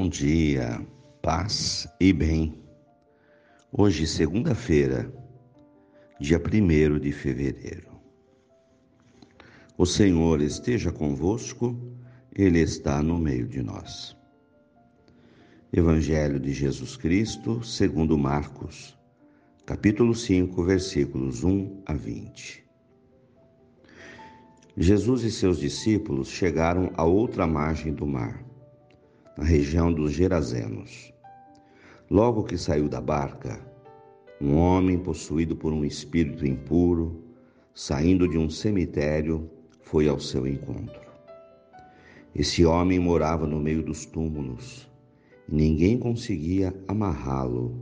Bom dia, paz e bem. Hoje, segunda-feira, dia 1 de fevereiro. O Senhor esteja convosco, Ele está no meio de nós. Evangelho de Jesus Cristo, segundo Marcos, capítulo 5, versículos 1 a 20. Jesus e seus discípulos chegaram à outra margem do mar na região dos Gerazenos. Logo que saiu da barca, um homem possuído por um espírito impuro, saindo de um cemitério, foi ao seu encontro. Esse homem morava no meio dos túmulos e ninguém conseguia amarrá-lo,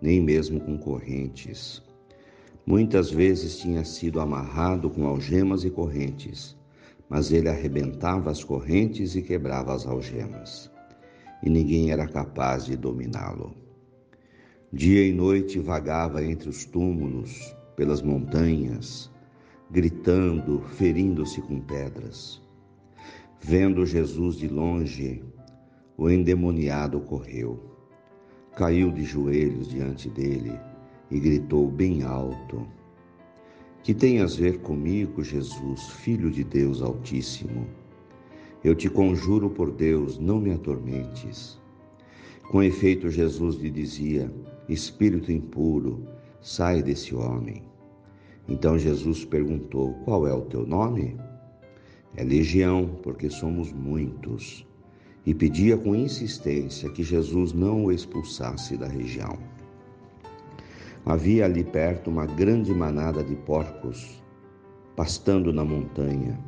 nem mesmo com correntes. Muitas vezes tinha sido amarrado com algemas e correntes, mas ele arrebentava as correntes e quebrava as algemas e ninguém era capaz de dominá-lo. Dia e noite vagava entre os túmulos, pelas montanhas, gritando, ferindo-se com pedras. Vendo Jesus de longe, o endemoniado correu, caiu de joelhos diante dele e gritou bem alto: Que tenhas a ver comigo, Jesus, Filho de Deus Altíssimo? Eu te conjuro por Deus, não me atormentes. Com efeito, Jesus lhe dizia: Espírito impuro, sai desse homem. Então Jesus perguntou: Qual é o teu nome? É Legião, porque somos muitos. E pedia com insistência que Jesus não o expulsasse da região. Havia ali perto uma grande manada de porcos, pastando na montanha.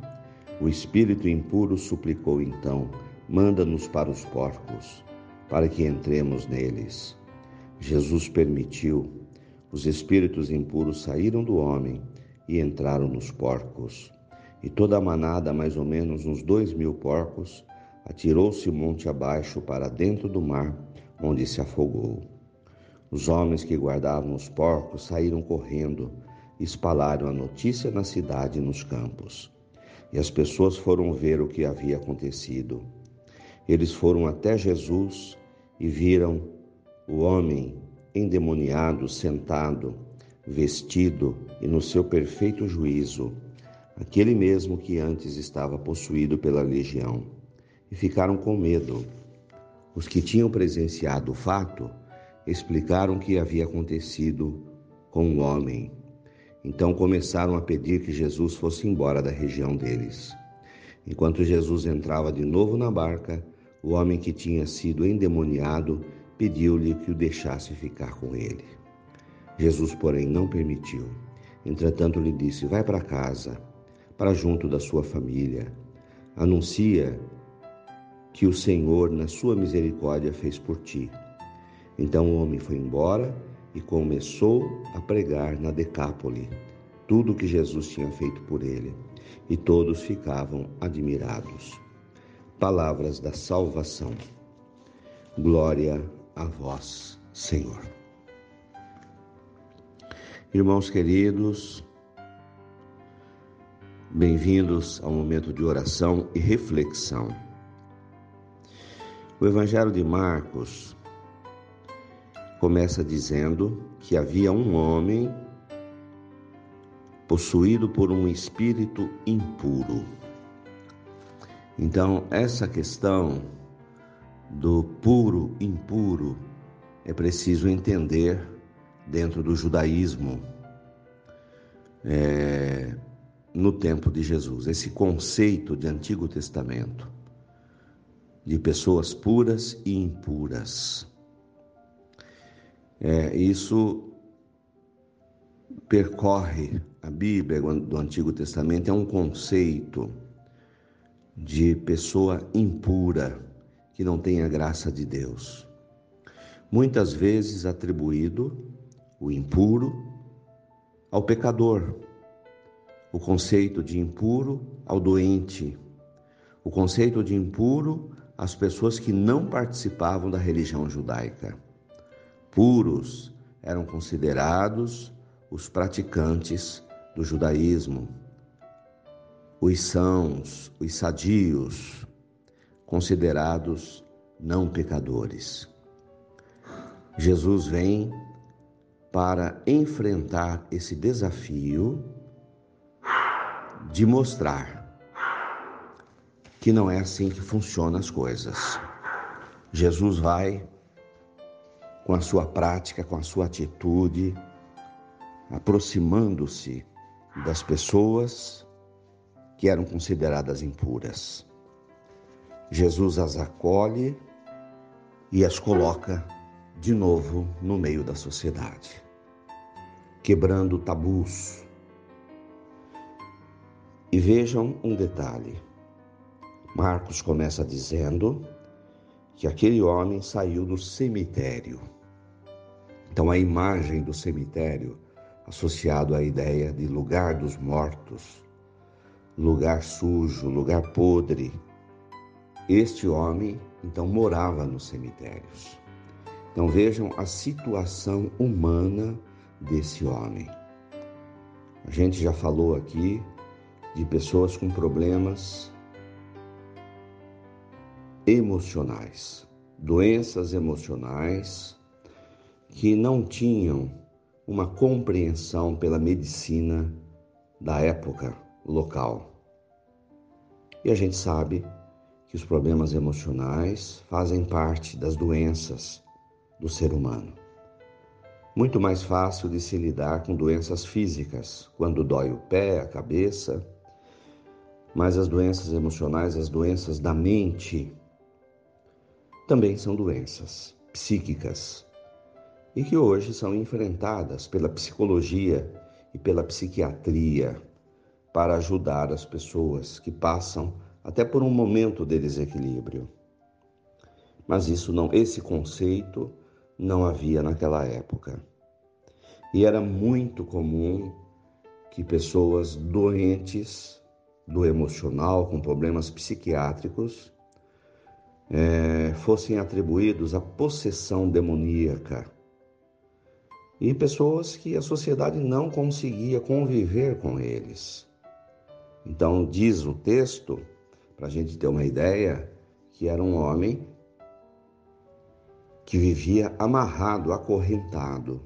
O espírito impuro suplicou então: Manda-nos para os porcos, para que entremos neles. Jesus permitiu. Os espíritos impuros saíram do homem e entraram nos porcos. E toda a manada, mais ou menos uns dois mil porcos, atirou-se monte abaixo para dentro do mar, onde se afogou. Os homens que guardavam os porcos saíram correndo espalharam a notícia na cidade e nos campos. E as pessoas foram ver o que havia acontecido. Eles foram até Jesus e viram o homem endemoniado sentado, vestido e no seu perfeito juízo, aquele mesmo que antes estava possuído pela legião, e ficaram com medo. Os que tinham presenciado o fato explicaram o que havia acontecido com o homem então começaram a pedir que Jesus fosse embora da região deles. Enquanto Jesus entrava de novo na barca, o homem que tinha sido endemoniado pediu-lhe que o deixasse ficar com ele. Jesus, porém, não permitiu. Entretanto, lhe disse: Vai para casa, para junto da sua família. Anuncia que o Senhor, na sua misericórdia, fez por ti. Então o homem foi embora e começou a pregar na Decápole tudo o que Jesus tinha feito por ele, e todos ficavam admirados. Palavras da salvação. Glória a vós, Senhor. Irmãos queridos, bem-vindos ao momento de oração e reflexão. O Evangelho de Marcos começa dizendo que havia um homem possuído por um espírito impuro. Então, essa questão do puro, impuro, é preciso entender dentro do judaísmo é, no tempo de Jesus. Esse conceito de Antigo Testamento de pessoas puras e impuras. É, isso percorre a Bíblia do Antigo Testamento, é um conceito de pessoa impura, que não tem a graça de Deus. Muitas vezes atribuído o impuro ao pecador, o conceito de impuro ao doente, o conceito de impuro às pessoas que não participavam da religião judaica. Puros eram considerados os praticantes do judaísmo, os sãos, os sadios, considerados não pecadores. Jesus vem para enfrentar esse desafio de mostrar que não é assim que funcionam as coisas. Jesus vai com a sua prática, com a sua atitude, aproximando-se das pessoas que eram consideradas impuras. Jesus as acolhe e as coloca de novo no meio da sociedade, quebrando tabus. E vejam um detalhe: Marcos começa dizendo que aquele homem saiu do cemitério. Então, a imagem do cemitério, associado à ideia de lugar dos mortos, lugar sujo, lugar podre, este homem então morava nos cemitérios. Então vejam a situação humana desse homem. A gente já falou aqui de pessoas com problemas emocionais, doenças emocionais que não tinham uma compreensão pela medicina da época local. E a gente sabe que os problemas emocionais fazem parte das doenças do ser humano. Muito mais fácil de se lidar com doenças físicas, quando dói o pé, a cabeça, mas as doenças emocionais, as doenças da mente, também são doenças psíquicas e que hoje são enfrentadas pela psicologia e pela psiquiatria para ajudar as pessoas que passam até por um momento de desequilíbrio. Mas isso não, esse conceito não havia naquela época. E era muito comum que pessoas doentes do emocional, com problemas psiquiátricos, é, fossem atribuídos à possessão demoníaca. E pessoas que a sociedade não conseguia conviver com eles. Então, diz o texto para a gente ter uma ideia, que era um homem que vivia amarrado, acorrentado.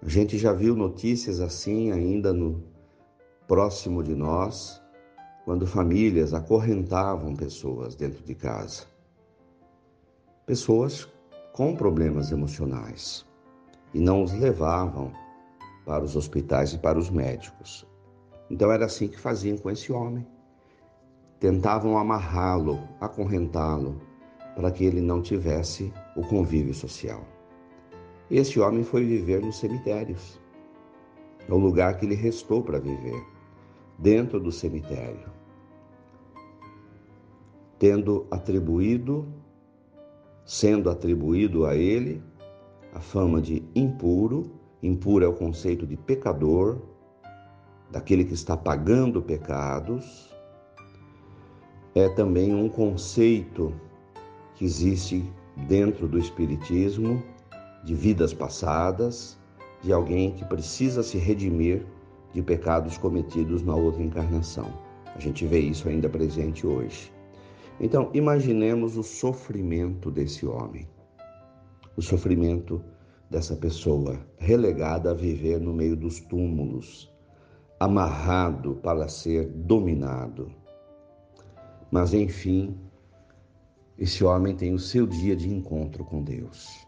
A gente já viu notícias assim ainda no próximo de nós, quando famílias acorrentavam pessoas dentro de casa. Pessoas com problemas emocionais e não os levavam para os hospitais e para os médicos. Então era assim que faziam com esse homem tentavam amarrá-lo, acorrentá-lo, para que ele não tivesse o convívio social. Esse homem foi viver nos cemitérios. É o lugar que lhe restou para viver, dentro do cemitério. Tendo atribuído, sendo atribuído a ele a fama de impuro, impuro é o conceito de pecador, daquele que está pagando pecados, é também um conceito que existe dentro do Espiritismo de vidas passadas, de alguém que precisa se redimir de pecados cometidos na outra encarnação. A gente vê isso ainda presente hoje. Então, imaginemos o sofrimento desse homem, o sofrimento dessa pessoa relegada a viver no meio dos túmulos, amarrado para ser dominado mas enfim, esse homem tem o seu dia de encontro com Deus.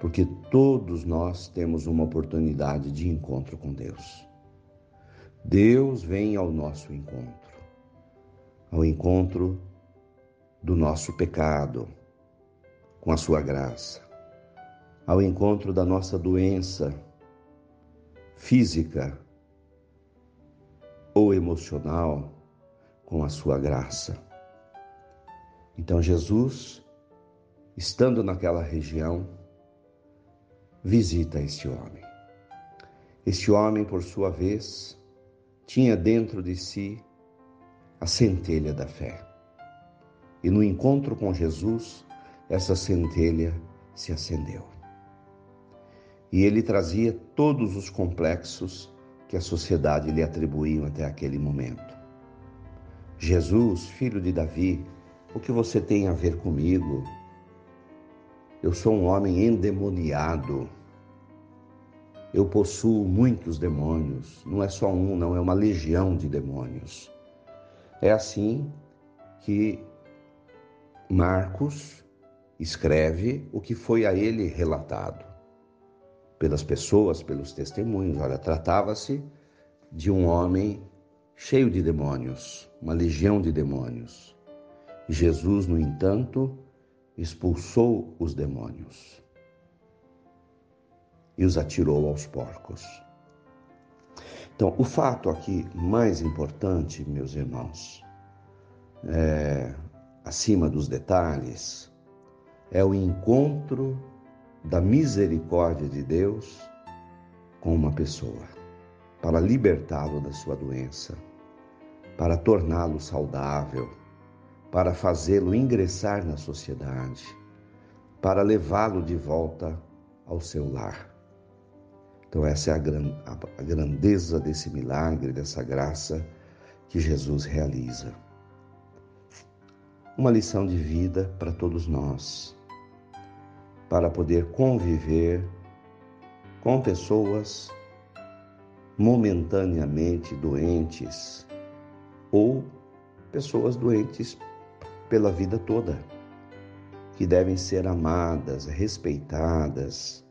Porque todos nós temos uma oportunidade de encontro com Deus. Deus vem ao nosso encontro, ao encontro do nosso pecado, com a sua graça, ao encontro da nossa doença física ou emocional com a sua graça. Então Jesus, estando naquela região, visita este homem. Este homem, por sua vez, tinha dentro de si a centelha da fé. E no encontro com Jesus, essa centelha se acendeu. E ele trazia todos os complexos que a sociedade lhe atribuía até aquele momento. Jesus, filho de Davi, o que você tem a ver comigo? Eu sou um homem endemoniado. Eu possuo muitos demônios. Não é só um, não, é uma legião de demônios. É assim que Marcos escreve o que foi a ele relatado pelas pessoas, pelos testemunhos. Olha, tratava-se de um homem cheio de demônios, uma legião de demônios. Jesus, no entanto, expulsou os demônios e os atirou aos porcos. Então, o fato aqui mais importante, meus irmãos, é, acima dos detalhes, é o encontro da misericórdia de Deus com uma pessoa, para libertá-lo da sua doença, para torná-lo saudável, para fazê-lo ingressar na sociedade, para levá-lo de volta ao seu lar. Então, essa é a grandeza desse milagre, dessa graça que Jesus realiza. Uma lição de vida para todos nós, para poder conviver com pessoas momentaneamente doentes ou pessoas doentes pela vida toda, que devem ser amadas, respeitadas,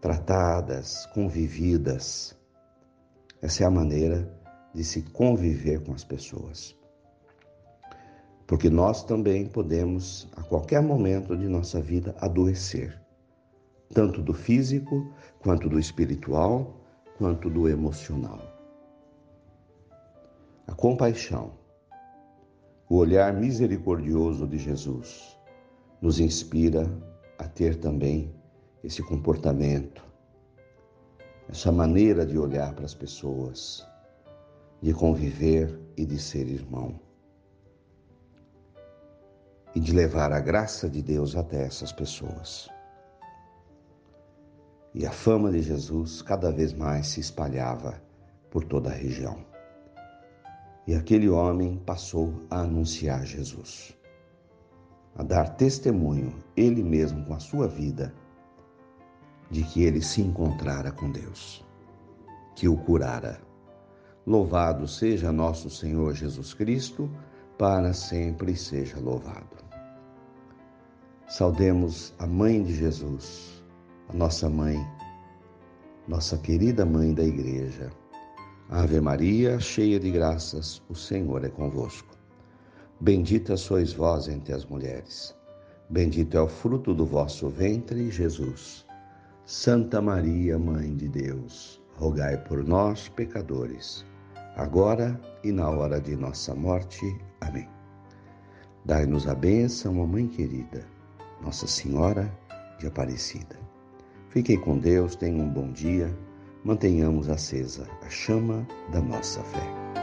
tratadas, convividas. Essa é a maneira de se conviver com as pessoas. Porque nós também podemos, a qualquer momento de nossa vida, adoecer, tanto do físico, quanto do espiritual, quanto do emocional. A compaixão o olhar misericordioso de Jesus nos inspira a ter também esse comportamento, essa maneira de olhar para as pessoas, de conviver e de ser irmão. E de levar a graça de Deus até essas pessoas. E a fama de Jesus cada vez mais se espalhava por toda a região. E aquele homem passou a anunciar Jesus, a dar testemunho, ele mesmo com a sua vida, de que ele se encontrara com Deus, que o curara. Louvado seja nosso Senhor Jesus Cristo, para sempre seja louvado. Saudemos a mãe de Jesus, a nossa mãe, nossa querida mãe da igreja Ave Maria, cheia de graças, o Senhor é convosco. Bendita sois vós entre as mulheres. Bendito é o fruto do vosso ventre, Jesus. Santa Maria, Mãe de Deus, rogai por nós, pecadores, agora e na hora de nossa morte. Amém. Dai-nos a bênção, Mãe querida, Nossa Senhora de Aparecida. Fiquem com Deus, tenham um bom dia mantenhamos acesa a chama da nossa fé.